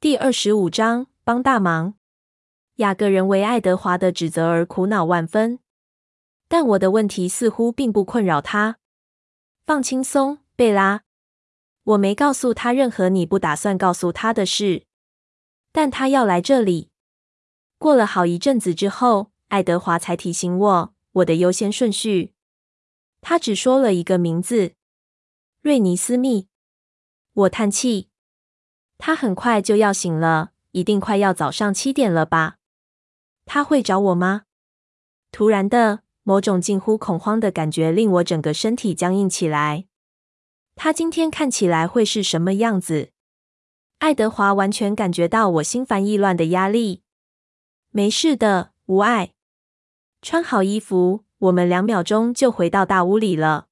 第二十五章帮大忙。雅各人为爱德华的指责而苦恼万分，但我的问题似乎并不困扰他。放轻松，贝拉。我没告诉他任何你不打算告诉他的事，但他要来这里。过了好一阵子之后，爱德华才提醒我我的优先顺序。他只说了一个名字：瑞尼斯密。我叹气。他很快就要醒了，一定快要早上七点了吧？他会找我吗？突然的，某种近乎恐慌的感觉令我整个身体僵硬起来。他今天看起来会是什么样子？爱德华完全感觉到我心烦意乱的压力。没事的，无碍。穿好衣服，我们两秒钟就回到大屋里了。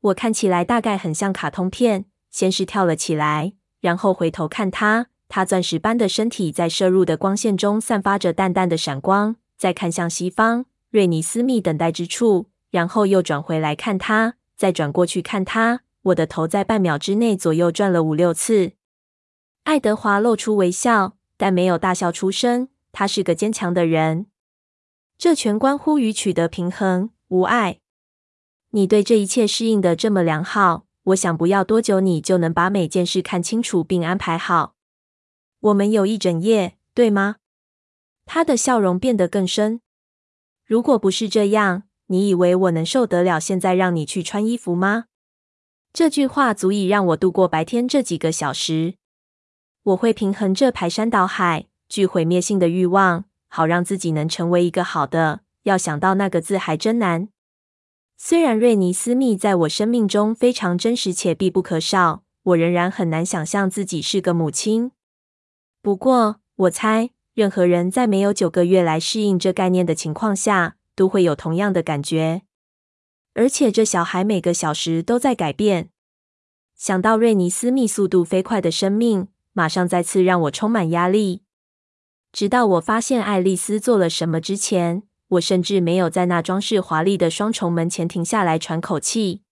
我看起来大概很像卡通片，先是跳了起来，然后回头看他。他钻石般的身体在射入的光线中散发着淡淡的闪光。再看向西方，瑞尼斯密等待之处，然后又转回来看他，再转过去看他。我的头在半秒之内左右转了五六次。爱德华露出微笑，但没有大笑出声。他是个坚强的人。这全关乎于取得平衡，无碍。你对这一切适应的这么良好，我想不要多久，你就能把每件事看清楚并安排好。我们有一整夜，对吗？他的笑容变得更深。如果不是这样，你以为我能受得了现在让你去穿衣服吗？这句话足以让我度过白天这几个小时。我会平衡这排山倒海、具毁灭性的欲望，好让自己能成为一个好的。要想到那个字还真难。虽然瑞尼斯密在我生命中非常真实且必不可少，我仍然很难想象自己是个母亲。不过，我猜任何人在没有九个月来适应这概念的情况下，都会有同样的感觉。而且，这小孩每个小时都在改变。想到瑞尼斯密速度飞快的生命，马上再次让我充满压力。直到我发现爱丽丝做了什么之前，我甚至没有在那装饰华丽的双重门前停下来喘口气。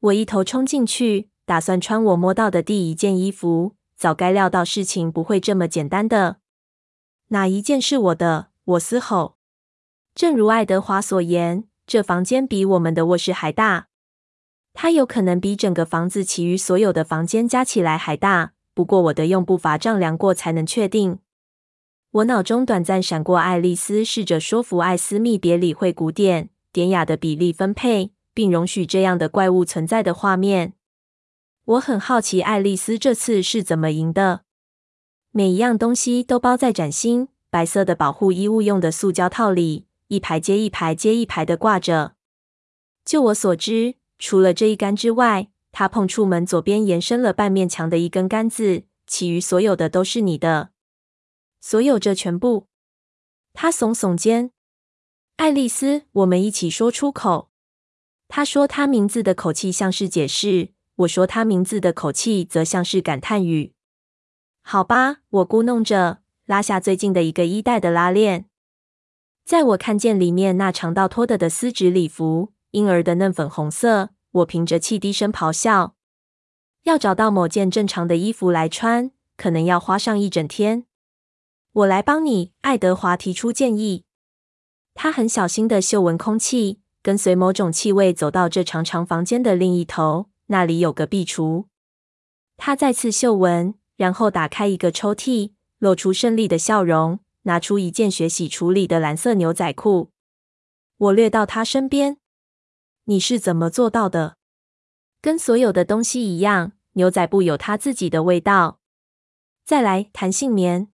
我一头冲进去，打算穿我摸到的第一件衣服。早该料到事情不会这么简单的。哪一件是我的？我嘶吼。正如爱德华所言，这房间比我们的卧室还大。它有可能比整个房子其余所有的房间加起来还大。不过我得用步伐丈量过才能确定。我脑中短暂闪过爱丽丝试着说服艾斯密别理会古典典雅的比例分配，并容许这样的怪物存在的画面。我很好奇，爱丽丝这次是怎么赢的。每一样东西都包在崭新白色的保护衣物用的塑胶套里，一排接一排接一排的挂着。就我所知，除了这一杆之外，她碰触门左边延伸了半面墙的一根杆子，其余所有的都是你的。所有这全部。他耸耸肩。爱丽丝，我们一起说出口。他说他名字的口气像是解释。我说他名字的口气则像是感叹语。好吧，我咕哝着，拉下最近的一个衣袋的拉链。在我看见里面那长到脱的的丝质礼服，婴儿的嫩粉红色，我凭着气低声咆哮。要找到某件正常的衣服来穿，可能要花上一整天。我来帮你，爱德华提出建议。他很小心地嗅闻空气，跟随某种气味走到这长长房间的另一头。那里有个壁橱，他再次嗅闻，然后打开一个抽屉，露出胜利的笑容，拿出一件学习处理的蓝色牛仔裤。我掠到他身边：“你是怎么做到的？”跟所有的东西一样，牛仔布有它自己的味道。再来，弹性棉。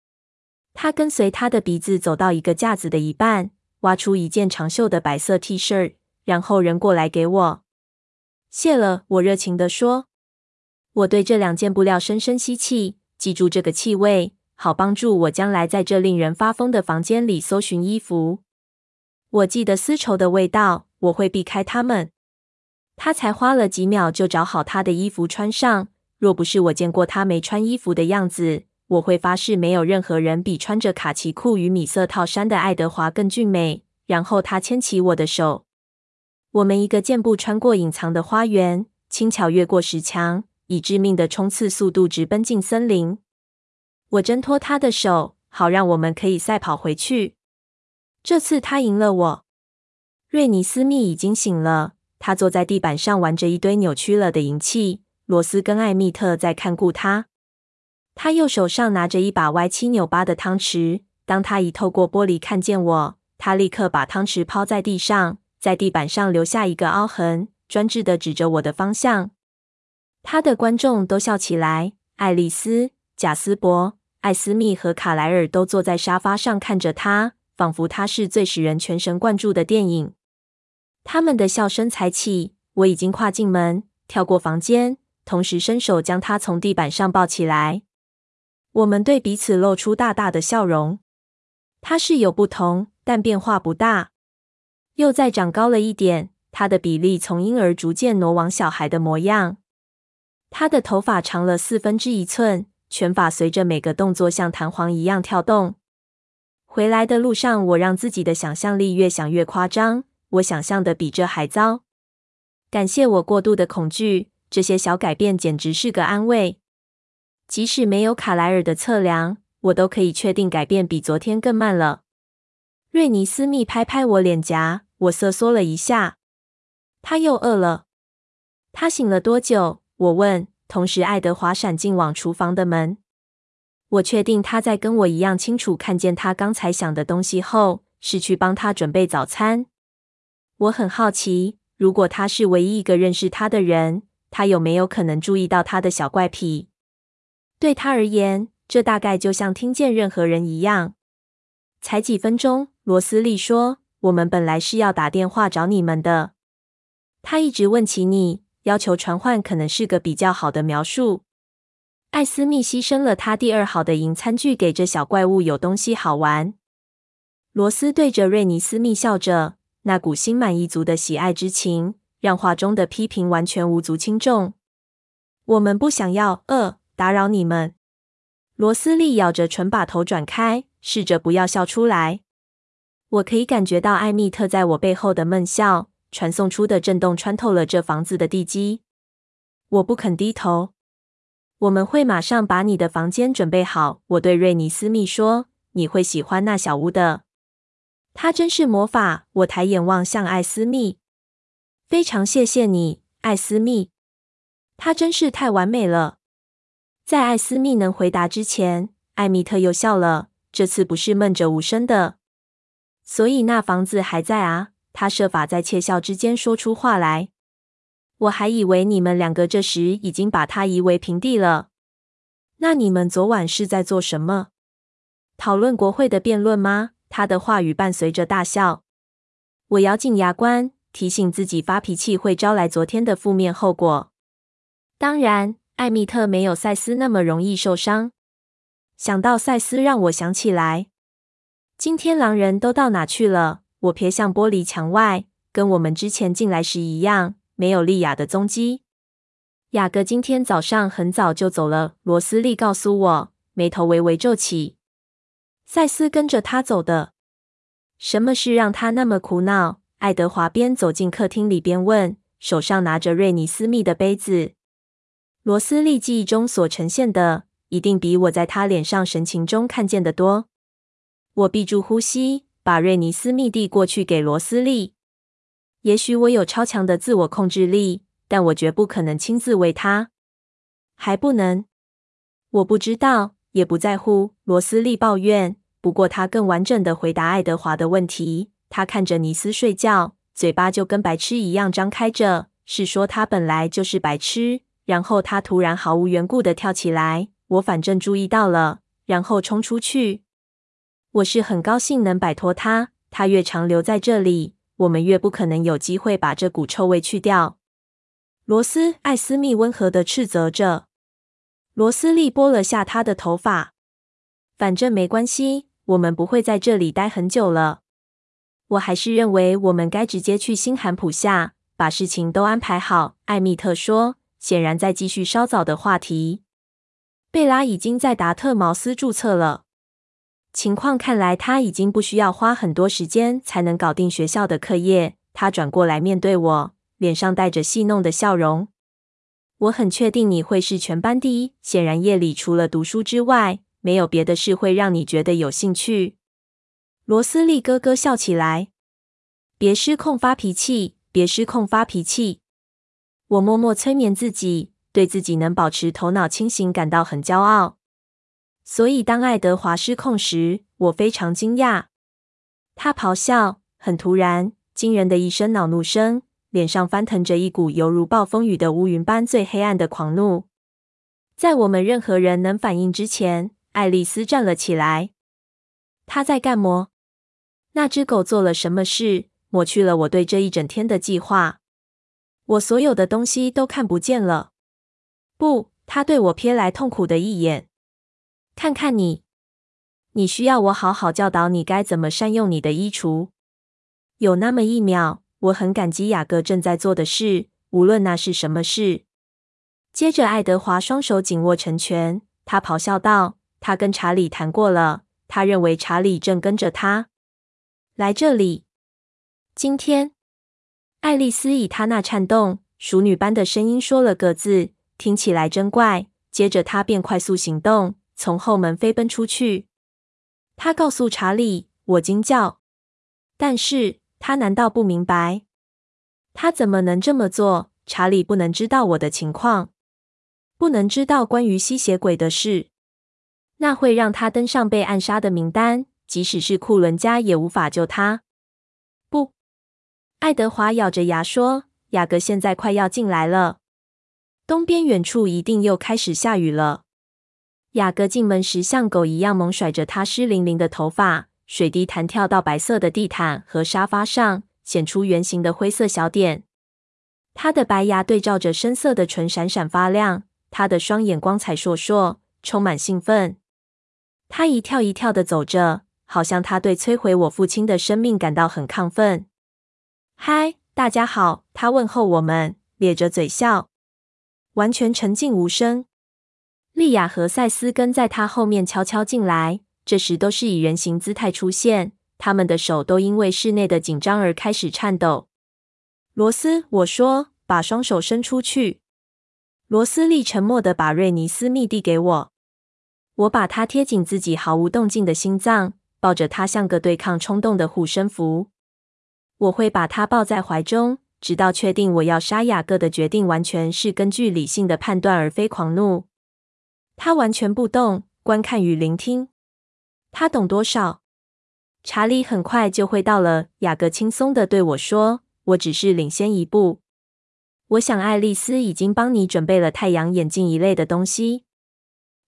他跟随他的鼻子走到一个架子的一半，挖出一件长袖的白色 T 恤，然后扔过来给我。谢了，我热情地说。我对这两件布料深深吸气，记住这个气味，好帮助我将来在这令人发疯的房间里搜寻衣服。我记得丝绸的味道，我会避开它们。他才花了几秒就找好他的衣服穿上。若不是我见过他没穿衣服的样子，我会发誓没有任何人比穿着卡其裤与米色套衫的爱德华更俊美。然后他牵起我的手。我们一个箭步穿过隐藏的花园，轻巧越过石墙，以致命的冲刺速度直奔进森林。我挣脱他的手，好让我们可以赛跑回去。这次他赢了我。瑞尼斯密已经醒了，他坐在地板上玩着一堆扭曲了的银器。罗斯跟艾蜜特在看顾他。他右手上拿着一把歪七扭八的汤匙。当他一透过玻璃看见我，他立刻把汤匙抛在地上，在地板上留下一个凹痕，专制的指着我的方向。他的观众都笑起来。爱丽丝、贾斯伯、艾斯密和卡莱尔都坐在沙发上看着他，仿佛他是最使人全神贯注的电影。他们的笑声才起，我已经跨进门，跳过房间，同时伸手将他从地板上抱起来。我们对彼此露出大大的笑容。他是有不同，但变化不大。又再长高了一点，他的比例从婴儿逐渐挪往小孩的模样。他的头发长了四分之一寸，卷发随着每个动作像弹簧一样跳动。回来的路上，我让自己的想象力越想越夸张。我想象的比这还糟。感谢我过度的恐惧，这些小改变简直是个安慰。即使没有卡莱尔的测量，我都可以确定改变比昨天更慢了。瑞尼斯密拍拍我脸颊，我瑟缩了一下。他又饿了。他醒了多久？我问。同时，爱德华闪进往厨房的门。我确定他在跟我一样清楚看见他刚才想的东西后，是去帮他准备早餐。我很好奇，如果他是唯一一个认识他的人，他有没有可能注意到他的小怪癖？对他而言，这大概就像听见任何人一样。才几分钟，罗斯利说：“我们本来是要打电话找你们的。”他一直问起你，要求传唤可能是个比较好的描述。艾斯密牺牲了他第二好的银餐具给这小怪物，有东西好玩。罗斯对着瑞尼斯密笑着。那股心满意足的喜爱之情，让话中的批评完全无足轻重。我们不想要，呃，打扰你们。罗斯利咬着唇，把头转开，试着不要笑出来。我可以感觉到艾蜜特在我背后的闷笑，传送出的震动穿透了这房子的地基。我不肯低头。我们会马上把你的房间准备好，我对瑞尼斯密说。你会喜欢那小屋的。他真是魔法！我抬眼望向艾斯密，非常谢谢你，艾斯密。他真是太完美了。在艾斯密能回答之前，艾蜜特又笑了，这次不是闷着无声的。所以那房子还在啊？他设法在窃笑之间说出话来。我还以为你们两个这时已经把它夷为平地了。那你们昨晚是在做什么？讨论国会的辩论吗？他的话语伴随着大笑。我咬紧牙关，提醒自己发脾气会招来昨天的负面后果。当然，艾蜜特没有赛斯那么容易受伤。想到赛斯，让我想起来，今天狼人都到哪去了？我瞥向玻璃墙外，跟我们之前进来时一样，没有莉亚的踪迹。雅各今天早上很早就走了，罗斯利告诉我，眉头微微皱起。赛斯跟着他走的，什么事让他那么苦恼？爱德华边走进客厅里边问，手上拿着瑞尼斯密的杯子。罗斯利记忆中所呈现的，一定比我在他脸上神情中看见的多。我闭住呼吸，把瑞尼斯密递过去给罗斯利。也许我有超强的自我控制力，但我绝不可能亲自喂他。还不能？我不知道。也不在乎，罗斯利抱怨。不过他更完整的回答爱德华的问题。他看着尼斯睡觉，嘴巴就跟白痴一样张开着，是说他本来就是白痴。然后他突然毫无缘故的跳起来，我反正注意到了，然后冲出去。我是很高兴能摆脱他。他越长留在这里，我们越不可能有机会把这股臭味去掉。罗斯艾斯密温和的斥责着。罗斯利拨了下他的头发，反正没关系，我们不会在这里待很久了。我还是认为我们该直接去新罕普夏，把事情都安排好。艾蜜特说，显然在继续稍早的话题。贝拉已经在达特茅斯注册了，情况看来他已经不需要花很多时间才能搞定学校的课业。他转过来面对我，脸上带着戏弄的笑容。我很确定你会是全班第一。显然，夜里除了读书之外，没有别的事会让你觉得有兴趣。罗斯利咯咯笑起来。别失控发脾气，别失控发脾气。我默默催眠自己，对自己能保持头脑清醒感到很骄傲。所以当爱德华失控时，我非常惊讶。他咆哮，很突然，惊人的一声恼怒声，脸上翻腾着一股犹如暴风雨的乌云般最黑暗的狂怒。在我们任何人能反应之前，爱丽丝站了起来。她在干么？那只狗做了什么事，抹去了我对这一整天的计划？我所有的东西都看不见了。不，他对我瞥来痛苦的一眼。看看你，你需要我好好教导你该怎么善用你的衣橱。有那么一秒，我很感激雅各正在做的事，无论那是什么事。接着，爱德华双手紧握成拳，他咆哮道：“他跟查理谈过了，他认为查理正跟着他来这里。今天，爱丽丝以她那颤动、熟女般的声音说了个字，听起来真怪。接着，她便快速行动。”从后门飞奔出去，她告诉查理：“我惊叫，但是他难道不明白？他怎么能这么做？查理不能知道我的情况，不能知道关于吸血鬼的事，那会让他登上被暗杀的名单。即使是库伦家也无法救他。”爱德华咬着牙说：“雅各现在快要进来了，东边远处一定又开始下雨了。”雅各进门时，像狗一样猛甩着他湿淋淋的头发，水滴弹跳到白色的地毯和沙发上，显出圆形的灰色小点。他的白牙对照着深色的唇，闪闪发亮。他的双眼光彩烁烁，充满兴奋。他一跳一跳的走着，好像他对摧毁我父亲的生命感到很亢奋。嗨，大家好！他问候我们，咧着嘴笑，完全沉静无声。莉亚和赛斯跟在他后面悄悄进来，这时都是以人形姿态出现。他们的手都因为室内的紧张而开始颤抖。罗斯，我说，把双手伸出去。罗斯利沉默地把瑞尼斯密递给我，我把它贴紧自己毫无动静的心脏，抱着他像个对抗冲动的护身符。我会把他抱在怀中，直到确定我要杀雅各的决定完全是根据理性的判断，而非狂怒。他完全不动，观看与聆听。他懂多少？查理很快就会到了。雅各轻松地对我说：“我只是领先一步。我想爱丽丝已经帮你准备了太阳眼镜一类的东西。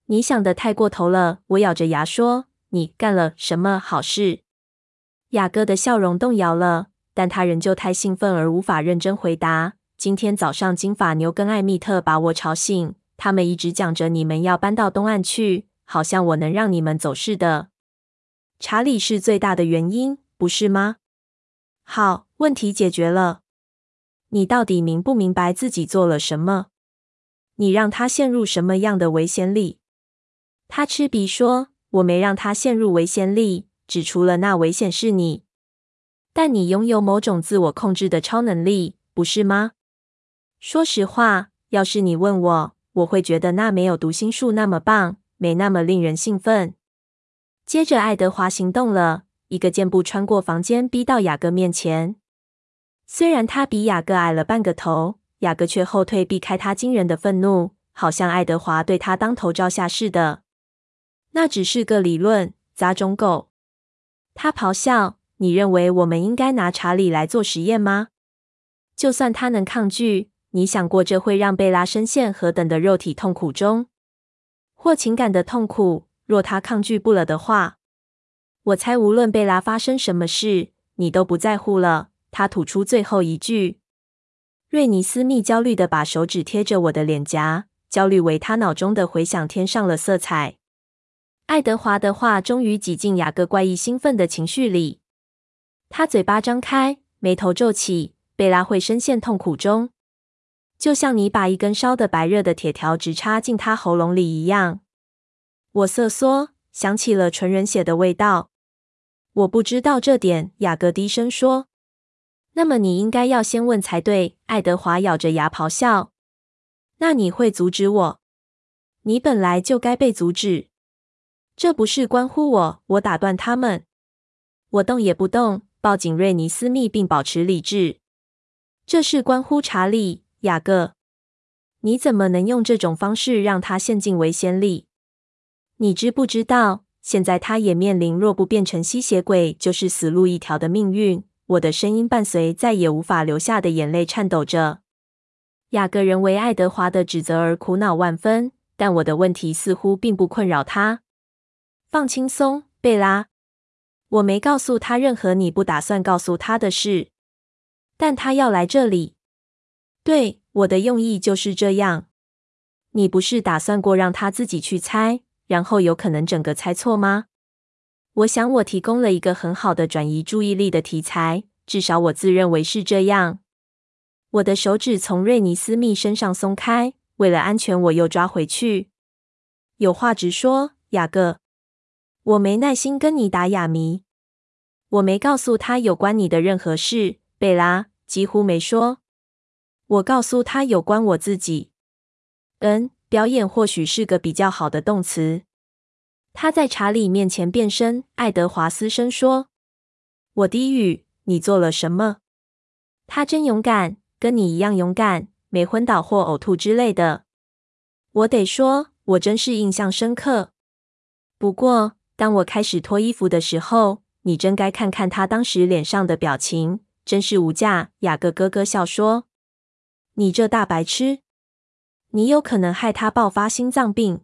你想的太过头了。”我咬着牙说：“你干了什么好事？”雅各的笑容动摇了，但他仍旧太兴奋而无法认真回答。今天早上，金发牛跟艾米特把我吵醒。他们一直讲着你们要搬到东岸去，好像我能让你们走似的。查理是最大的原因，不是吗？好，问题解决了。你到底明不明白自己做了什么？你让他陷入什么样的危险里？他嗤鼻说：“我没让他陷入危险里，只除了那危险是你。但你拥有某种自我控制的超能力，不是吗？说实话，要是你问我。”我会觉得那没有读心术那么棒，没那么令人兴奋。接着，爱德华行动了，一个箭步穿过房间，逼到雅各面前。虽然他比雅各矮了半个头，雅各却后退，避开他惊人的愤怒，好像爱德华对他当头照下似的。那只是个理论，杂种狗！他咆哮：“你认为我们应该拿查理来做实验吗？就算他能抗拒。”你想过这会让贝拉深陷何等的肉体痛苦中，或情感的痛苦？若他抗拒不了的话，我猜无论贝拉发生什么事，你都不在乎了。他吐出最后一句。瑞尼斯密焦虑的把手指贴着我的脸颊，焦虑为他脑中的回响添上了色彩。爱德华的话终于挤进雅各怪异兴奋的情绪里，他嘴巴张开，眉头皱起。贝拉会深陷痛苦中。就像你把一根烧得白热的铁条直插进他喉咙里一样。我瑟缩，想起了纯人血的味道。我不知道这点，雅各低声说。那么你应该要先问才对。爱德华咬着牙咆哮。那你会阻止我？你本来就该被阻止。这不是关乎我。我打断他们。我动也不动，抱紧瑞尼斯密，并保持理智。这事关乎查理，雅各。你怎么能用这种方式让他陷进危险里？你知不知道，现在他也面临若不变成吸血鬼，就是死路一条的命运。我的声音伴随再也无法流下的眼泪，颤抖着。雅各人为爱德华的指责而苦恼万分，但我的问题似乎并不困扰他。放轻松，贝拉。我没告诉他任何你不打算告诉他的事，但他要来这里。对，我的用意就是这样。你不是打算过让他自己去猜，然后有可能整个猜错吗？我想我提供了一个很好的转移注意力的题材，至少我自认为是这样。我的手指从瑞尼斯密身上松开，为了安全，我又抓回去。有话直说，雅各。我没耐心跟你打哑谜。我没告诉他有关你的任何事，贝拉，几乎没说。我告诉他有关我自己。嗯，表演或许是个比较好的动词。他在查理面前变身。爱德华嘶声说：“我低语，你做了什么？”他真勇敢，跟你一样勇敢，没昏倒或呕吐之类的。我得说，我真是印象深刻。不过，当我开始脱衣服的时候，你真该看看他当时脸上的表情，真是无价。雅各咯咯笑说：“你这大白痴，你有可能害他爆发心脏病。”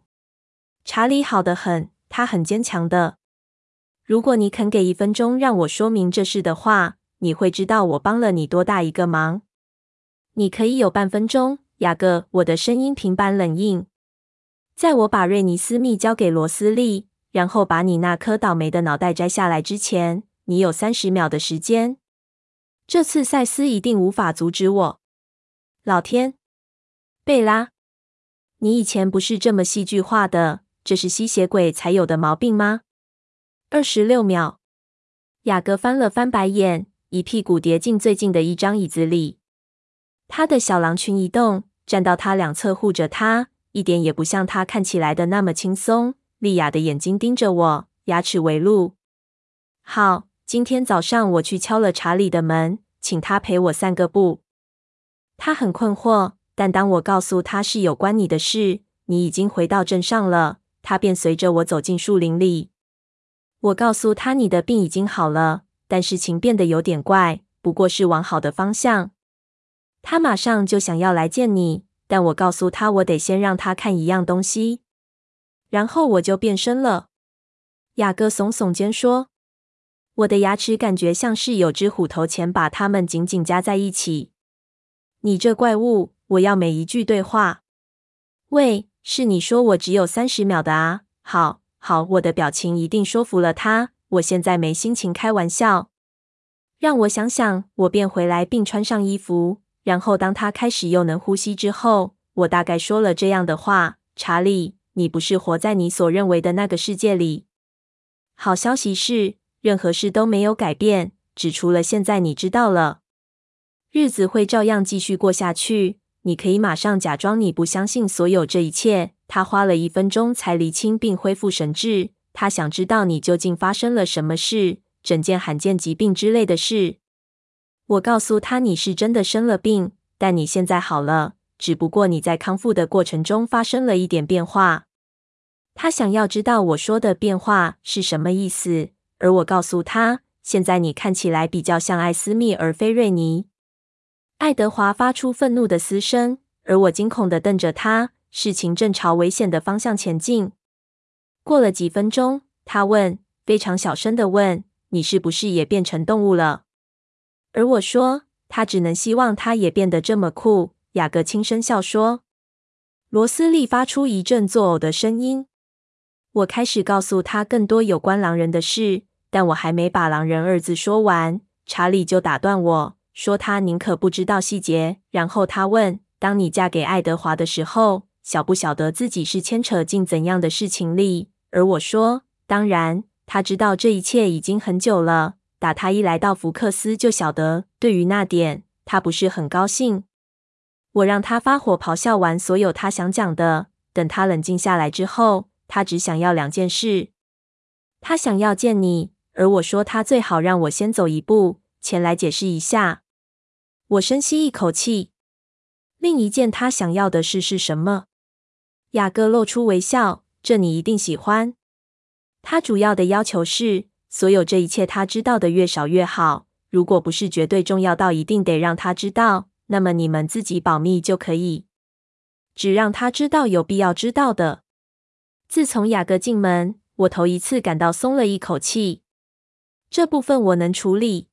查理好得很，他很坚强的。如果你肯给一分钟让我说明这事的话，你会知道我帮了你多大一个忙。你可以有半分钟，雅各。我的声音平板冷硬。在我把瑞尼斯密交给罗斯利。然后把你那颗倒霉的脑袋摘下来之前，你有三十秒的时间。这次赛斯一定无法阻止我。老天，贝拉，你以前不是这么戏剧化的，这是吸血鬼才有的毛病吗？二十六秒。雅各翻了翻白眼，一屁股跌进最近的一张椅子里。他的小狼群一动，站到他两侧护着他，一点也不像他看起来的那么轻松。莉亚的眼睛盯着我，牙齿微露。好，今天早上我去敲了查理的门，请他陪我散个步。他很困惑，但当我告诉他是有关你的事，你已经回到镇上了，他便随着我走进树林里。我告诉他你的病已经好了，但事情变得有点怪，不过是往好的方向。他马上就想要来见你，但我告诉他我得先让他看一样东西。然后我就变身了。雅各耸耸肩说：“我的牙齿感觉像是有只虎头钳把它们紧紧夹在一起。”你这怪物！我要每一句对话。喂，是你说我只有三十秒的啊？好，好，我的表情一定说服了他。我现在没心情开玩笑。让我想想，我便回来并穿上衣服。然后当他开始又能呼吸之后，我大概说了这样的话：“查理。”你不是活在你所认为的那个世界里。好消息是，任何事都没有改变，只除了现在你知道了。日子会照样继续过下去。你可以马上假装你不相信所有这一切。他花了一分钟才厘清并恢复神智。他想知道你究竟发生了什么事，整件罕见疾病之类的事。我告诉他你是真的生了病，但你现在好了，只不过你在康复的过程中发生了一点变化。他想要知道我说的变化是什么意思，而我告诉他：“现在你看起来比较像艾斯密而非瑞尼。”爱德华发出愤怒的嘶声，而我惊恐地瞪着他。事情正朝危险的方向前进。过了几分钟，他问，非常小声地问：“你是不是也变成动物了？”而我说：“他只能希望他也变得这么酷。”雅各轻声笑说。罗斯利发出一阵作呕的声音。我开始告诉他更多有关狼人的事，但我还没把“狼人”二字说完，查理就打断我说：“他宁可不知道细节。”然后他问：“当你嫁给爱德华的时候，晓不晓得自己是牵扯进怎样的事情里？”而我说：“当然，他知道这一切已经很久了。打他一来到福克斯就晓得。对于那点，他不是很高兴。”我让他发火咆哮完所有他想讲的，等他冷静下来之后。他只想要两件事：他想要见你，而我说他最好让我先走一步，前来解释一下。我深吸一口气。另一件他想要的事是什么？雅各露出微笑。这你一定喜欢。他主要的要求是，所有这一切他知道的越少越好。如果不是绝对重要到一定得让他知道，那么你们自己保密就可以。只让他知道有必要知道的。自从雅各进门，我头一次感到松了一口气。这部分我能处理。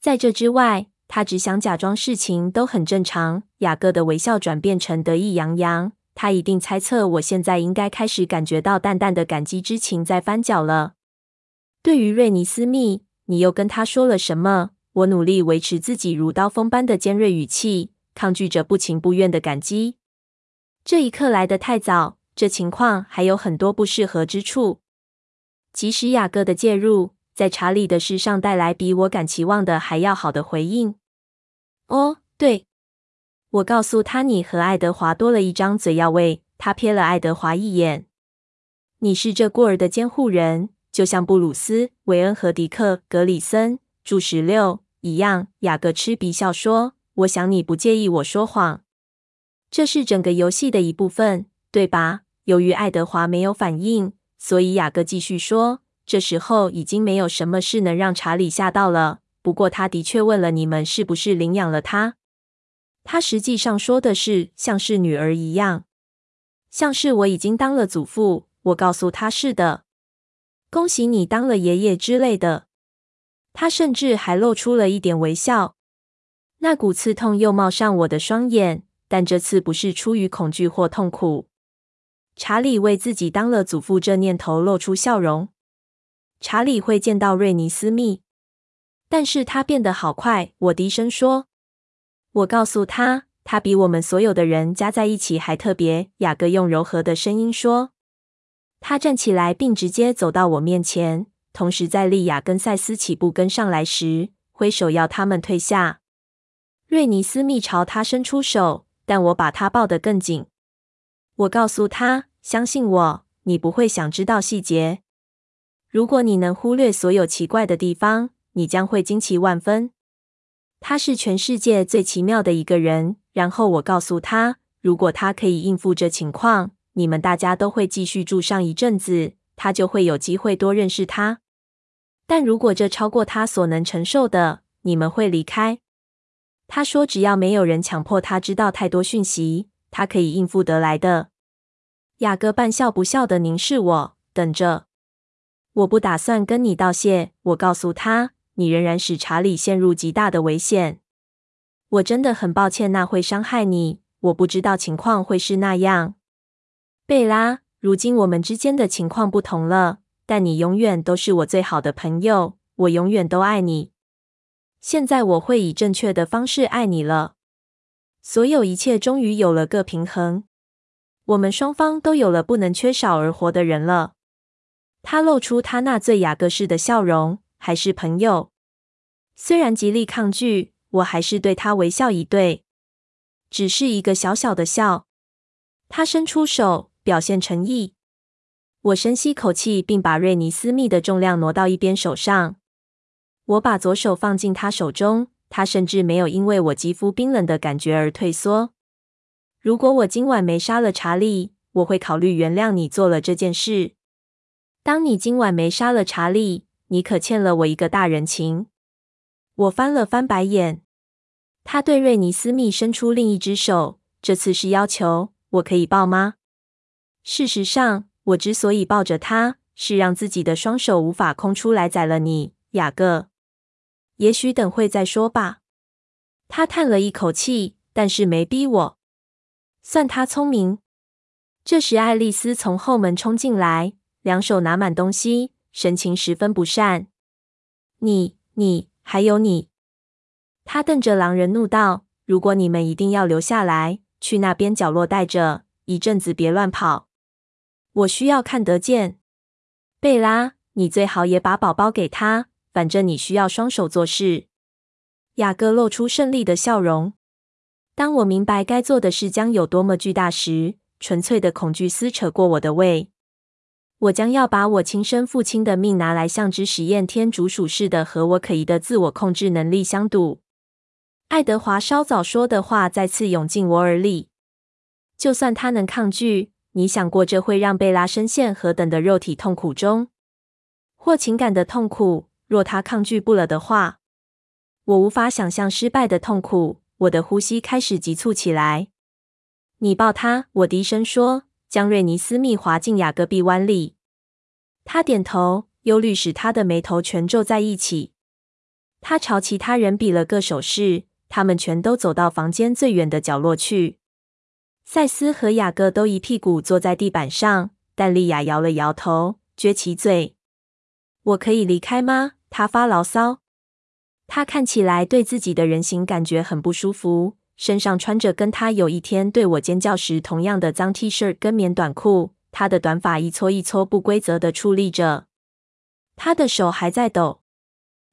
在这之外，他只想假装事情都很正常。雅各的微笑转变成得意洋洋。他一定猜测，我现在应该开始感觉到淡淡的感激之情在翻搅了。对于瑞尼斯密，你又跟他说了什么？我努力维持自己如刀锋般的尖锐语气，抗拒着不情不愿的感激。这一刻来得太早，这情况还有很多不适合之处。即使雅各的介入，在查理的事上带来比我敢期望的还要好的回应。哦，对。我告诉他，你和爱德华多了一张嘴要喂。他瞥了爱德华一眼。你是这孤儿的监护人，就像布鲁斯、韦恩和迪克·格里森、祝十六一样。雅各嗤鼻笑说：“我想你不介意我说谎。这是整个游戏的一部分，对吧？”由于爱德华没有反应，所以雅各继续说：“这时候已经没有什么事能让查理吓到了。不过他的确问了你们是不是领养了他。”他实际上说的是，像是女儿一样，像是我已经当了祖父。我告诉他是的，恭喜你当了爷爷之类的。他甚至还露出了一点微笑。那股刺痛又冒上我的双眼，但这次不是出于恐惧或痛苦。查理为自己当了祖父这念头露出笑容。查理会见到瑞尼斯密，但是他变得好快。我低声说。我告诉他，他比我们所有的人加在一起还特别。雅各用柔和的声音说。他站起来，并直接走到我面前，同时在利亚跟赛斯起步跟上来时，挥手要他们退下。瑞尼斯密朝他伸出手，但我把他抱得更紧。我告诉他，相信我，你不会想知道细节。如果你能忽略所有奇怪的地方，你将会惊奇万分。他是全世界最奇妙的一个人。然后我告诉他，如果他可以应付这情况，你们大家都会继续住上一阵子，他就会有机会多认识他。但如果这超过他所能承受的，你们会离开。他说，只要没有人强迫他知道太多讯息，他可以应付得来的。雅各半笑不笑地凝视我，等着。我不打算跟你道谢，我告诉他。你仍然使查理陷入极大的危险。我真的很抱歉，那会伤害你。我不知道情况会是那样。贝拉，如今我们之间的情况不同了，但你永远都是我最好的朋友。我永远都爱你。现在我会以正确的方式爱你了。所有一切终于有了个平衡。我们双方都有了不能缺少而活的人了。他露出他那最雅各式的笑容。还是朋友，虽然极力抗拒，我还是对他微笑以对，只是一个小小的笑。他伸出手，表现诚意。我深吸口气，并把瑞尼斯密的重量挪到一边手上。我把左手放进他手中，他甚至没有因为我肌肤冰冷的感觉而退缩。如果我今晚没杀了查理，我会考虑原谅你做了这件事。当你今晚没杀了查理，你可欠了我一个大人情。我翻了翻白眼。他对瑞尼斯密伸出另一只手，这次是要求，我可以抱吗？事实上，我之所以抱着他，是让自己的双手无法空出来宰了你，雅各。也许等会再说吧。他叹了一口气，但是没逼我。算他聪明。这时，爱丽丝从后门冲进来，两手拿满东西。神情十分不善。你、你还有你，他瞪着狼人怒道：“如果你们一定要留下来，去那边角落待着一阵子，别乱跑。我需要看得见。贝拉，你最好也把宝宝给他，反正你需要双手做事。”雅各露出胜利的笑容。当我明白该做的事将有多么巨大时，纯粹的恐惧撕扯过我的胃。我将要把我亲生父亲的命拿来像只实验天竺鼠似的和我可疑的自我控制能力相赌。爱德华稍早说的话再次涌进我耳里。就算他能抗拒，你想过这会让贝拉深陷何等的肉体痛苦中，或情感的痛苦？若他抗拒不了的话，我无法想象失败的痛苦。我的呼吸开始急促起来。你抱他，我低声说。将瑞尼斯密滑进雅各臂弯里。他点头，忧虑使他的眉头全皱在一起。他朝其他人比了个手势，他们全都走到房间最远的角落去。赛斯和雅各都一屁股坐在地板上，但莉亚摇了摇头，撅起嘴。我可以离开吗？他发牢骚。他看起来对自己的人形感觉很不舒服。身上穿着跟他有一天对我尖叫时同样的脏 T 恤跟棉短裤，他的短发一撮一撮不规则的矗立着，他的手还在抖。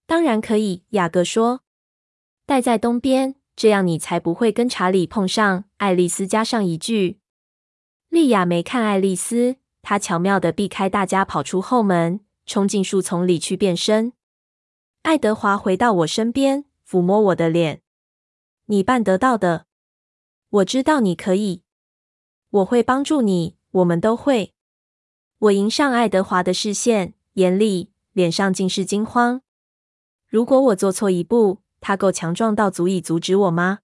当然可以，雅各说。待在东边，这样你才不会跟查理碰上。爱丽丝加上一句。莉亚没看爱丽丝，她巧妙的避开大家，跑出后门，冲进树丛里去变身。爱德华回到我身边，抚摸我的脸。你办得到的，我知道你可以。我会帮助你，我们都会。我迎上爱德华的视线，眼里，脸上尽是惊慌。如果我做错一步，他够强壮到足以阻止我吗？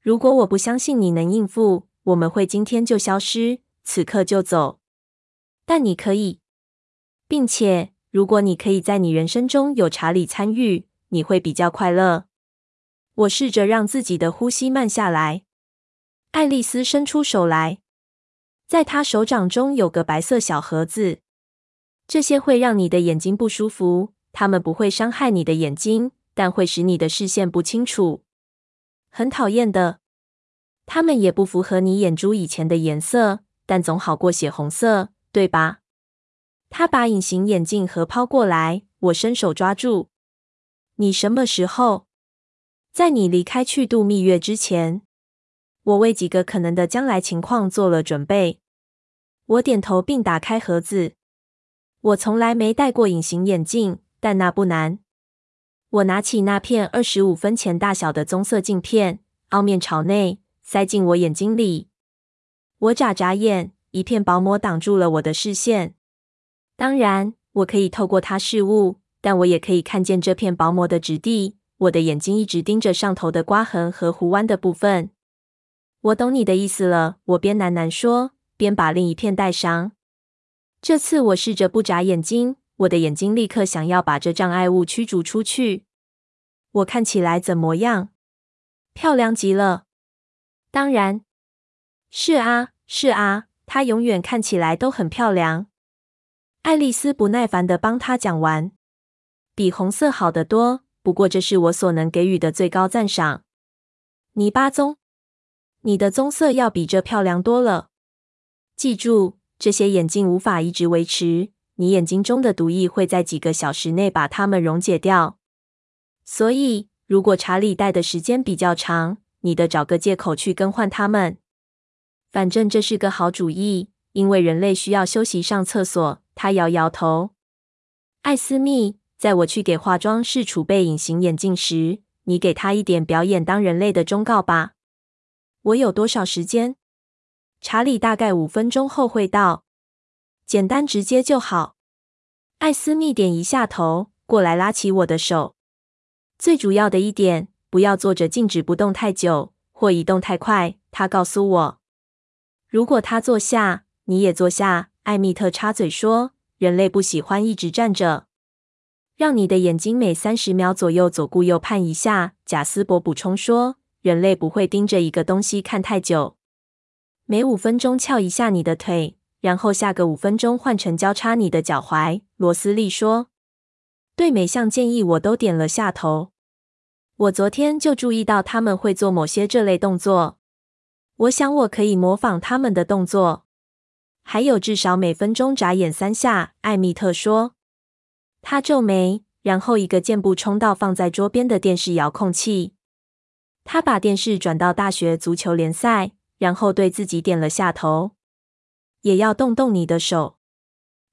如果我不相信你能应付，我们会今天就消失，此刻就走。但你可以，并且如果你可以在你人生中有查理参与，你会比较快乐。我试着让自己的呼吸慢下来。爱丽丝伸出手来，在她手掌中有个白色小盒子。这些会让你的眼睛不舒服，它们不会伤害你的眼睛，但会使你的视线不清楚。很讨厌的，它们也不符合你眼珠以前的颜色，但总好过血红色，对吧？他把隐形眼镜盒抛过来，我伸手抓住。你什么时候？在你离开去度蜜月之前，我为几个可能的将来情况做了准备。我点头并打开盒子。我从来没戴过隐形眼镜，但那不难。我拿起那片二十五分钱大小的棕色镜片，凹面朝内，塞进我眼睛里。我眨眨眼，一片薄膜挡住了我的视线。当然，我可以透过它视物，但我也可以看见这片薄膜的质地。我的眼睛一直盯着上头的刮痕和弧弯的部分。我懂你的意思了，我边喃喃说，边把另一片戴上。这次我试着不眨眼睛，我的眼睛立刻想要把这障碍物驱逐出去。我看起来怎么样？漂亮极了。当然。是啊，是啊，她永远看起来都很漂亮。爱丽丝不耐烦地帮他讲完，比红色好得多。不过，这是我所能给予的最高赞赏。泥巴棕，你的棕色要比这漂亮多了。记住，这些眼镜无法一直维持，你眼睛中的毒液会在几个小时内把它们溶解掉。所以，如果查理戴的时间比较长，你得找个借口去更换它们。反正这是个好主意，因为人类需要休息上厕所。他摇摇头。艾斯密。在我去给化妆室储备隐形眼镜时，你给他一点表演当人类的忠告吧。我有多少时间？查理大概五分钟后会到。简单直接就好。艾斯密点一下头，过来拉起我的手。最主要的一点，不要坐着静止不动太久，或移动太快。他告诉我，如果他坐下，你也坐下。艾米特插嘴说：“人类不喜欢一直站着。”让你的眼睛每三十秒左右左顾右盼一下，贾斯伯补充说：“人类不会盯着一个东西看太久。每五分钟翘一下你的腿，然后下个五分钟换成交叉你的脚踝。”罗斯利说：“对每项建议我都点了下头。我昨天就注意到他们会做某些这类动作。我想我可以模仿他们的动作。还有至少每分钟眨眼三下。”艾米特说。他皱眉，然后一个箭步冲到放在桌边的电视遥控器。他把电视转到大学足球联赛，然后对自己点了下头。也要动动你的手。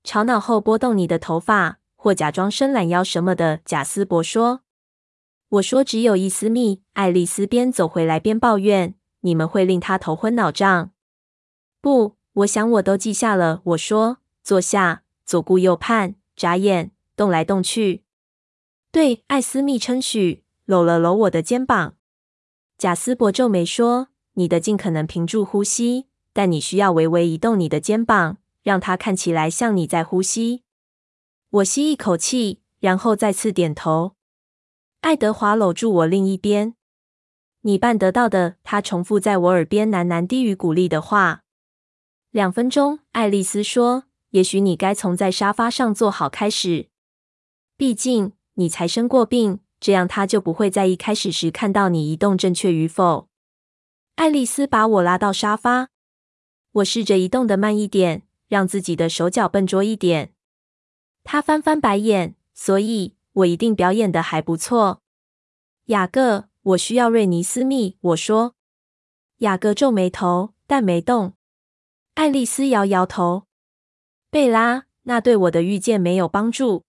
朝脑后拨动你的头发，或假装伸懒腰什么的。”贾斯伯说。我说：“只有一丝蜜。”爱丽丝边走回来边抱怨：“你们会令他头昏脑胀。”不，我想我都记下了。我说：“坐下，左顾右盼，眨眼，动来动去。”对，艾斯密称许，搂了搂我的肩膀。贾斯伯皱眉说：“你的尽可能屏住呼吸，但你需要微微移动你的肩膀，让它看起来像你在呼吸。”我吸一口气，然后再次点头。爱德华搂住我另一边。“你办得到的。”他重复在我耳边喃喃低语鼓励的话。两分钟，爱丽丝说：“也许你该从在沙发上坐好开始。毕竟你才生过病，这样他就不会在一开始时看到你移动正确与否。”爱丽丝把我拉到沙发，我试着移动的慢一点，让自己的手脚笨拙一点。她翻翻白眼，所以。我一定表演的还不错，雅各。我需要瑞尼斯密。我说。雅各皱眉头，但没动。爱丽丝摇摇头。贝拉，那对我的预见没有帮助，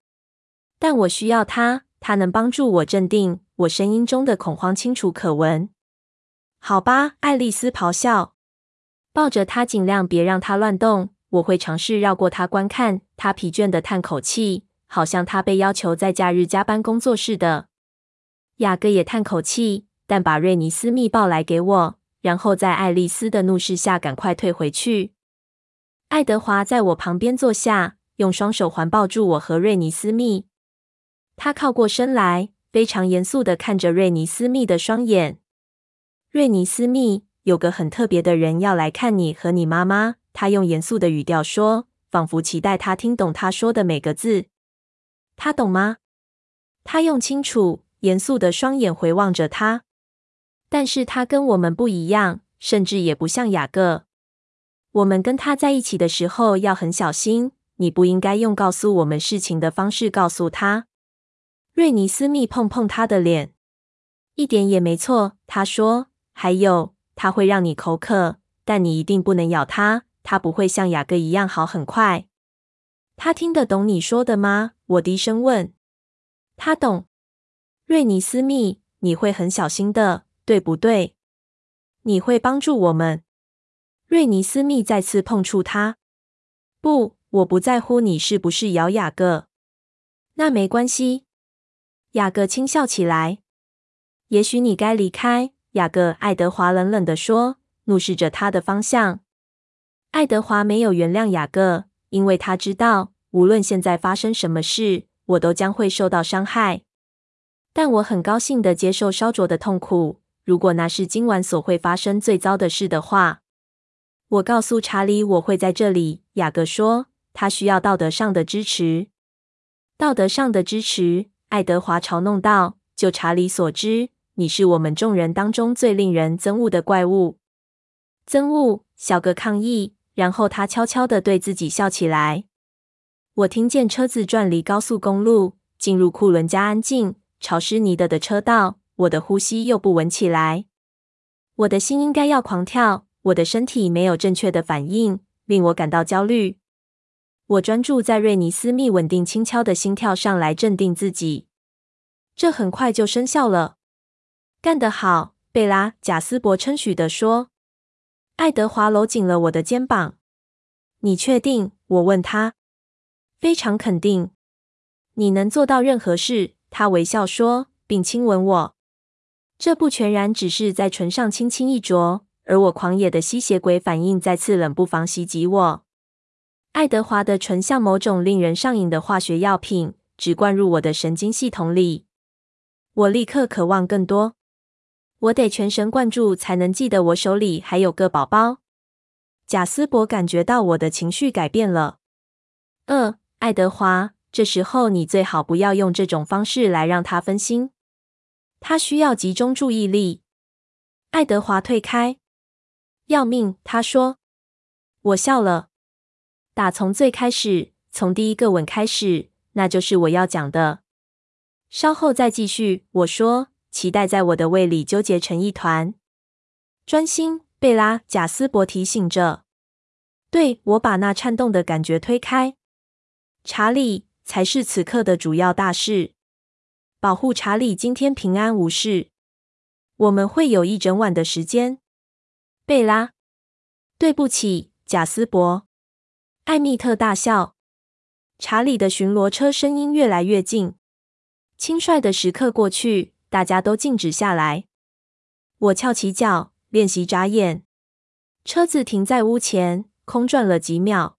但我需要他，他能帮助我镇定。我声音中的恐慌清楚可闻。好吧，爱丽丝咆哮，抱着他，尽量别让他乱动。我会尝试绕过他观看。他疲倦地叹口气。好像他被要求在假日加班工作似的。雅各也叹口气，但把瑞尼斯密抱来给我，然后在爱丽丝的怒视下赶快退回去。爱德华在我旁边坐下，用双手环抱住我和瑞尼斯密。他靠过身来，非常严肃地看着瑞尼斯密的双眼。瑞尼斯密，有个很特别的人要来看你和你妈妈。他用严肃的语调说，仿佛期待他听懂他说的每个字。他懂吗？他用清楚、严肃的双眼回望着他。但是他跟我们不一样，甚至也不像雅各。我们跟他在一起的时候要很小心。你不应该用告诉我们事情的方式告诉他。瑞尼斯密碰碰他的脸，一点也没错。他说：“还有，他会让你口渴，但你一定不能咬他。他不会像雅各一样好很快。”他听得懂你说的吗？我低声问。他懂。瑞尼斯密，你会很小心的，对不对？你会帮助我们。瑞尼斯密再次碰触他。不，我不在乎你是不是咬雅各。那没关系。雅各轻笑起来。也许你该离开。雅各，爱德华冷冷地说，怒视着他的方向。爱德华没有原谅雅各。因为他知道，无论现在发生什么事，我都将会受到伤害。但我很高兴地接受烧灼的痛苦，如果那是今晚所会发生最糟的事的话。我告诉查理我会在这里。雅各说，他需要道德上的支持。道德上的支持，爱德华嘲弄道：“就查理所知，你是我们众人当中最令人憎恶的怪物。”憎恶，小哥抗议。然后他悄悄地对自己笑起来。我听见车子转离高速公路，进入库伦加安静、潮湿、泥泞的车道。我的呼吸又不稳起来。我的心应该要狂跳，我的身体没有正确的反应，令我感到焦虑。我专注在瑞尼斯密稳定轻敲的心跳上来镇定自己。这很快就生效了。干得好，贝拉！贾斯伯称许地说。爱德华搂紧了我的肩膀。你确定？我问他。非常肯定。你能做到任何事。他微笑说，并亲吻我。这不全然只是在唇上轻轻一啄，而我狂野的吸血鬼反应再次冷不防袭击我。爱德华的唇像某种令人上瘾的化学药品，直灌入我的神经系统里。我立刻渴望更多。我得全神贯注，才能记得我手里还有个宝宝。贾斯伯感觉到我的情绪改变了。呃，爱德华，这时候你最好不要用这种方式来让他分心。他需要集中注意力。爱德华退开。要命，他说。我笑了。打从最开始，从第一个吻开始，那就是我要讲的。稍后再继续，我说。脐带在我的胃里纠结成一团。专心，贝拉。贾斯伯提醒着。对，我把那颤动的感觉推开。查理才是此刻的主要大事。保护查理今天平安无事。我们会有一整晚的时间。贝拉，对不起，贾斯伯。艾蜜特大笑。查理的巡逻车声音越来越近。轻率的时刻过去，大家都静止下来。我翘起脚，练习眨眼。车子停在屋前，空转了几秒。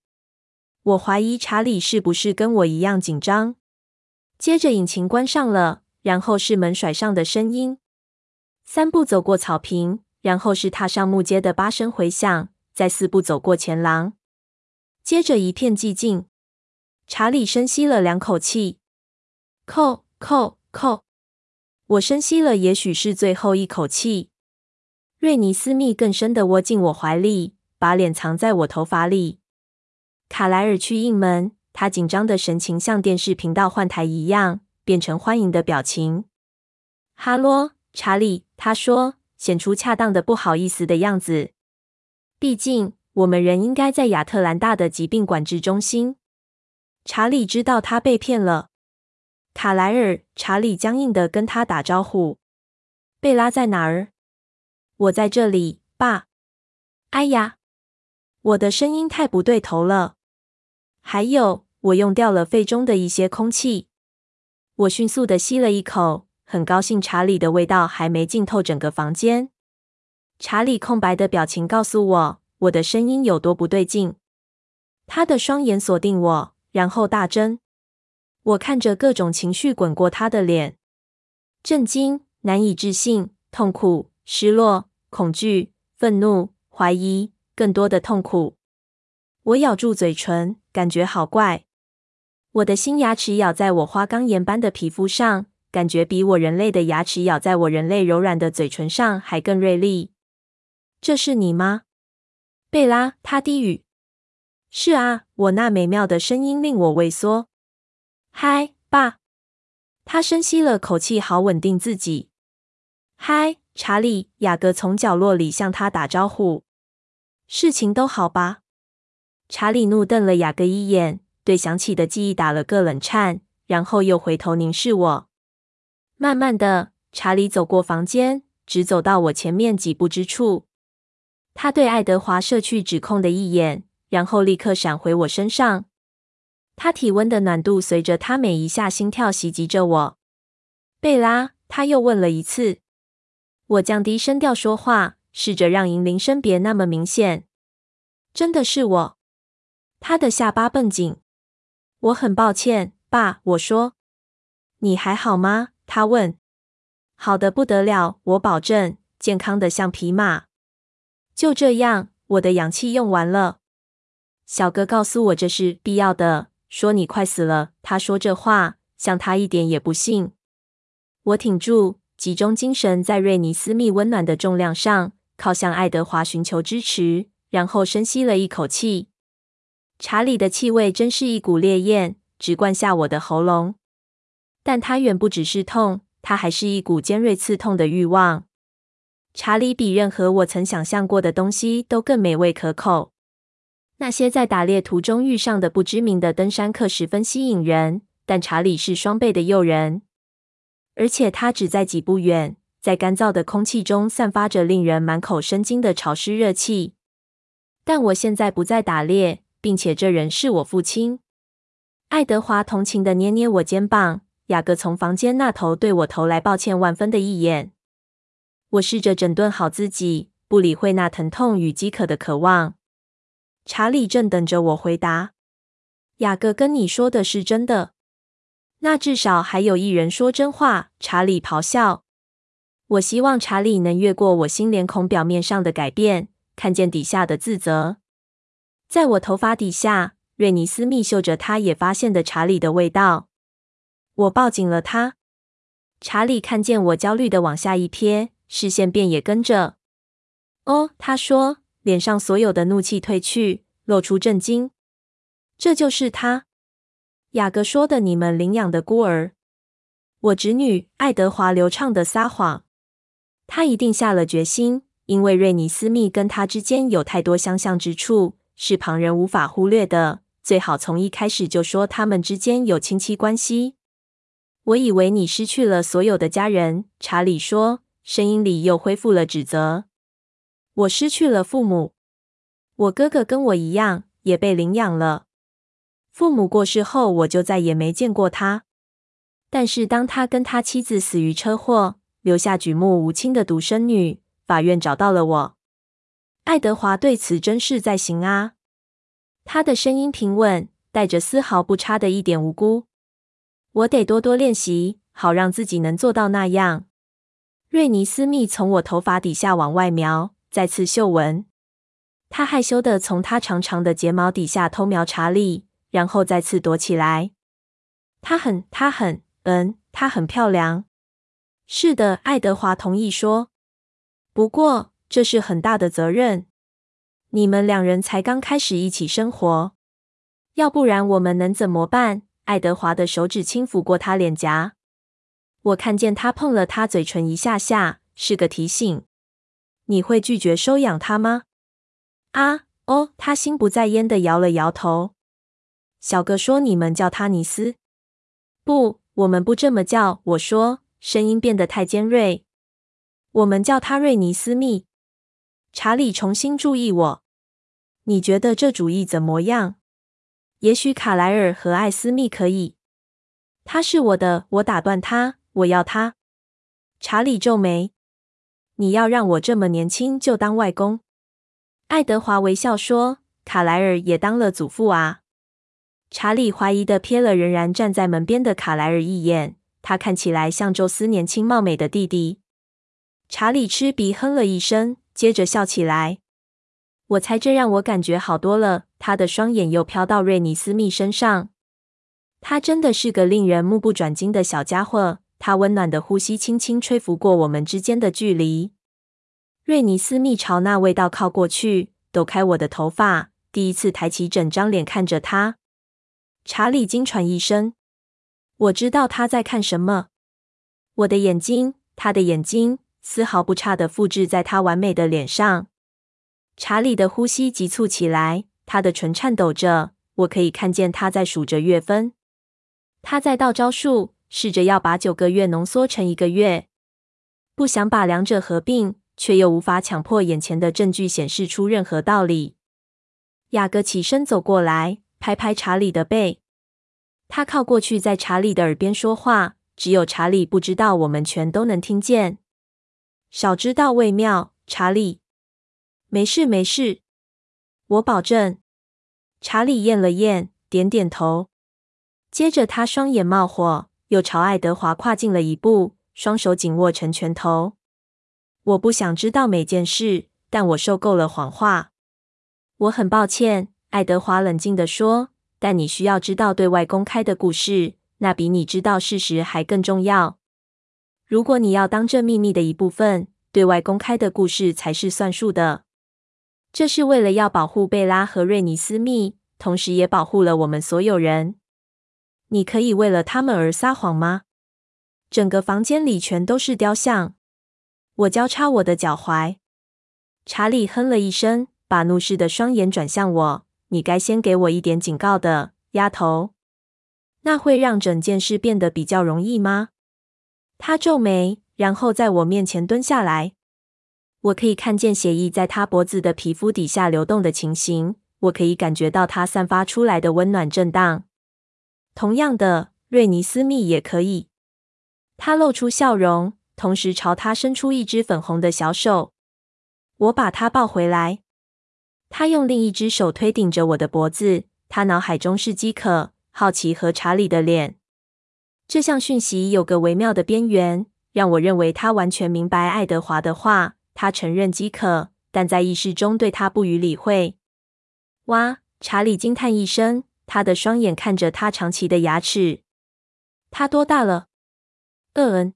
我怀疑查理是不是跟我一样紧张。接着引擎关上了，然后是门甩上的声音。三步走过草坪，然后是踏上木阶的八声回响。再四步走过前廊，接着一片寂静。查理深吸了两口气，扣扣扣。我深吸了，也许是最后一口气。瑞尼斯密更深的窝进我怀里，把脸藏在我头发里。卡莱尔去应门，他紧张的神情像电视频道换台一样，变成欢迎的表情。哈喽，查理，他说，显出恰当的不好意思的样子。毕竟，我们人应该在亚特兰大的疾病管制中心。查理知道他被骗了。卡莱尔，查理僵硬的跟他打招呼。贝拉在哪儿？我在这里，爸。哎呀，我的声音太不对头了。还有，我用掉了肺中的一些空气。我迅速的吸了一口，很高兴查理的味道还没浸透整个房间。查理空白的表情告诉我，我的声音有多不对劲。他的双眼锁定我。然后大睁，我看着各种情绪滚过他的脸：震惊、难以置信、痛苦、失落、恐惧、愤怒、怀疑，更多的痛苦。我咬住嘴唇，感觉好怪。我的新牙齿咬在我花岗岩般的皮肤上，感觉比我人类的牙齿咬在我人类柔软的嘴唇上还更锐利。这是你吗，贝拉？他低语。是啊，我那美妙的声音令我畏缩。嗨，爸。他深吸了口气，好稳定自己。嗨，查理。雅各从角落里向他打招呼。事情都好吧？查理怒瞪了雅各一眼，对想起的记忆打了个冷颤，然后又回头凝视我。慢慢的，查理走过房间，直走到我前面几步之处。他对爱德华射去指控的一眼。然后立刻闪回我身上，他体温的暖度随着他每一下心跳袭击着我。贝拉，他又问了一次。我降低声调说话，试着让银铃声别那么明显。真的是我。他的下巴绷紧。我很抱歉，爸。我说。你还好吗？他问。好的不得了，我保证，健康的像匹马。就这样，我的氧气用完了。小哥告诉我这是必要的，说你快死了。他说这话像他一点也不信。我挺住，集中精神在瑞尼斯密温暖的重量上，靠向爱德华寻求支持，然后深吸了一口气。查理的气味真是一股烈焰，直灌下我的喉咙。但它远不只是痛，它还是一股尖锐刺痛的欲望。查理比任何我曾想象过的东西都更美味可口。那些在打猎途中遇上的不知名的登山客十分吸引人，但查理是双倍的诱人，而且他只在几步远，在干燥的空气中散发着令人满口生津的潮湿热气。但我现在不再打猎，并且这人是我父亲。爱德华同情地捏捏我肩膀，雅各从房间那头对我投来抱歉万分的一眼。我试着整顿好自己，不理会那疼痛与饥渴的渴望。查理正等着我回答。雅各跟你说的是真的，那至少还有一人说真话。查理咆哮。我希望查理能越过我新脸孔表面上的改变，看见底下的自责。在我头发底下，瑞尼斯密嗅着他也发现的查理的味道。我抱紧了他。查理看见我焦虑的往下一瞥，视线便也跟着。哦，他说。脸上所有的怒气褪去，露出震惊。这就是他，雅各说的，你们领养的孤儿。我侄女爱德华流畅的撒谎，他一定下了决心，因为瑞尼斯密跟他之间有太多相像之处，是旁人无法忽略的。最好从一开始就说他们之间有亲戚关系。我以为你失去了所有的家人，查理说，声音里又恢复了指责。我失去了父母，我哥哥跟我一样也被领养了。父母过世后，我就再也没见过他。但是当他跟他妻子死于车祸，留下举目无亲的独生女，法院找到了我。爱德华对此真是在行啊。他的声音平稳，带着丝毫不差的一点无辜。我得多多练习，好让自己能做到那样。瑞尼斯密从我头发底下往外瞄，再次嗅闻。他害羞的从他长长的睫毛底下偷瞄查理，然后再次躲起来。他很，他很，嗯，他很漂亮。是的，爱德华同意说。不过这是很大的责任。你们两人才刚开始一起生活，要不然我们能怎么办？爱德华的手指轻抚过他脸颊，我看见他碰了他嘴唇一下下，是个提醒。你会拒绝收养他吗？啊，哦，他心不在焉地摇了摇头。小哥说：“你们叫他尼斯。”不，我们不这么叫。我说，声音变得太尖锐。我们叫他瑞尼斯密。查理重新注意我。你觉得这主意怎么样？也许卡莱尔和艾斯密可以。他是我的，我打断他，我要他。查理皱眉：“你要让我这么年轻就当外公？”爱德华微笑说：“卡莱尔也当了祖父啊。”查理怀疑的瞥了仍然站在门边的卡莱尔一眼，他看起来像宙斯年轻貌美的弟弟。查理吃鼻哼了一声，接着笑起来。我猜这让我感觉好多了。他的双眼又飘到瑞尼斯密身上。他真的是个令人目不转睛的小家伙。他温暖的呼吸轻轻吹拂过我们之间的距离。瑞尼斯密朝那味道靠过去，抖开我的头发，第一次抬起整张脸看着他。查理惊喘一声。我知道他在看什么。我的眼睛，他的眼睛，丝毫不差的复制在他完美的脸上。查理的呼吸急促起来，他的唇颤抖着。我可以看见他在数着月分，他在倒招数，试着要把九个月浓缩成一个月。不想把两者合并，却又无法强迫眼前的证据显示出任何道理。雅各起身走过来，拍拍查理的背。他靠过去，在查理的耳边说话，只有查理不知道，我们全都能听见。少知道为妙，查理。没事，没事，我保证。查理咽了咽，点点头。接着，他双眼冒火，又朝爱德华跨进了一步，双手紧握成拳头。我不想知道每件事，但我受够了谎话。我很抱歉，爱德华冷静地说。但你需要知道对外公开的故事，那比你知道事实还更重要。如果你要当这秘密的一部分，对外公开的故事才是算数的。这是为了要保护贝拉和瑞尼斯密，同时也保护了我们所有人。你可以为了他们而撒谎吗？整个房间里全都是雕像。我交叉我的脚踝。查理哼了一声，把怒视的双眼转向我。你该先给我一点警告的，丫头。那会让整件事变得比较容易吗？他皱眉，然后在我面前蹲下来。我可以看见血液在他脖子的皮肤底下流动的情形，我可以感觉到他散发出来的温暖震荡。同样的，瑞尼斯密也可以。他露出笑容，同时朝他伸出一只粉红的小手。我把他抱回来。他用另一只手推顶着我的脖子。他脑海中是饥渴、好奇和查理的脸。这项讯息有个微妙的边缘，让我认为他完全明白爱德华的话。他承认饥渴，但在意识中对他不予理会。哇！查理惊叹一声，他的双眼看着他长齐的牙齿。他多大了？嗯，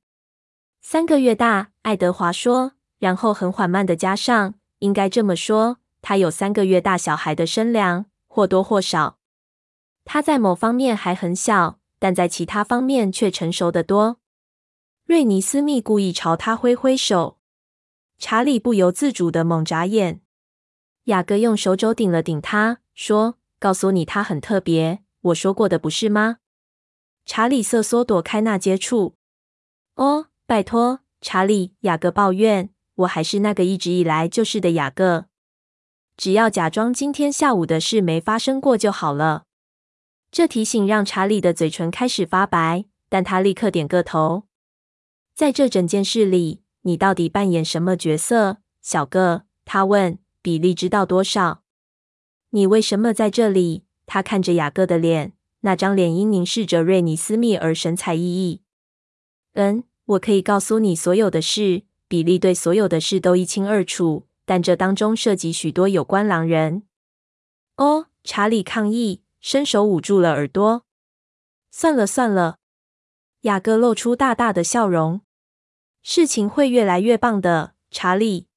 三个月大。爱德华说，然后很缓慢的加上：“应该这么说，他有三个月大小孩的身量，或多或少。他在某方面还很小，但在其他方面却成熟得多。”瑞尼斯密故意朝他挥挥手。查理不由自主的猛眨眼。雅各用手肘顶了顶他，说：“告诉你他很特别。我说过的不是吗？查理瑟缩躲开那接触。哦，拜托，查理，雅各抱怨，我还是那个一直以来就是的雅各。只要假装今天下午的事没发生过就好了。这提醒让查理的嘴唇开始发白，但他立刻点个头。在这整件事里，你到底扮演什么角色，小个？他问。比利知道多少？你为什么在这里？他看着雅各的脸，那张脸因凝视着瑞尼斯密而神采奕奕。嗯，我可以告诉你所有的事。比利对所有的事都一清二楚，但这当中涉及许多有关狼人。哦，查理抗议，伸手捂住了耳朵。算了算了，雅各露出大大的笑容。事情会越来越棒的，查理。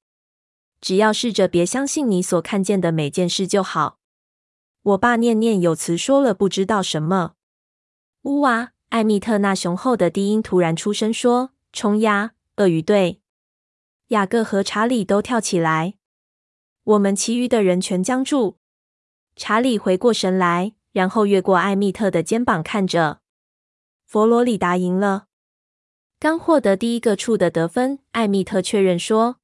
只要试着别相信你所看见的每件事就好。我爸念念有词说了不知道什么。呜哇！艾米特那雄厚的低音突然出声说：“冲呀，鳄鱼队！”雅各和查理都跳起来。我们其余的人全僵住。查理回过神来，然后越过艾米特的肩膀看着。佛罗里达赢了，刚获得第一个处的得分。艾米特确认说。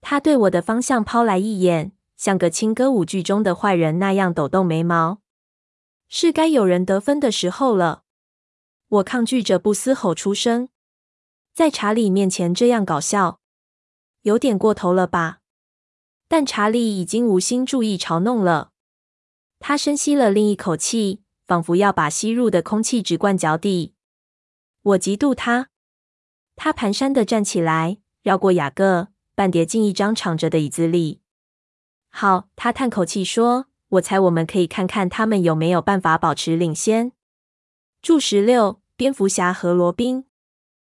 他对我的方向抛来一眼，像个轻歌舞剧中的坏人那样抖动眉毛。是该有人得分的时候了。我抗拒着不嘶吼出声，在查理面前这样搞笑，有点过头了吧？但查理已经无心注意嘲弄了。他深吸了另一口气，仿佛要把吸入的空气直灌脚底。我嫉妒他。他蹒跚地站起来，绕过雅各。半叠进一张敞着的椅子里。好，他叹口气说：“我猜我们可以看看他们有没有办法保持领先。”注十六：蝙蝠侠和罗宾。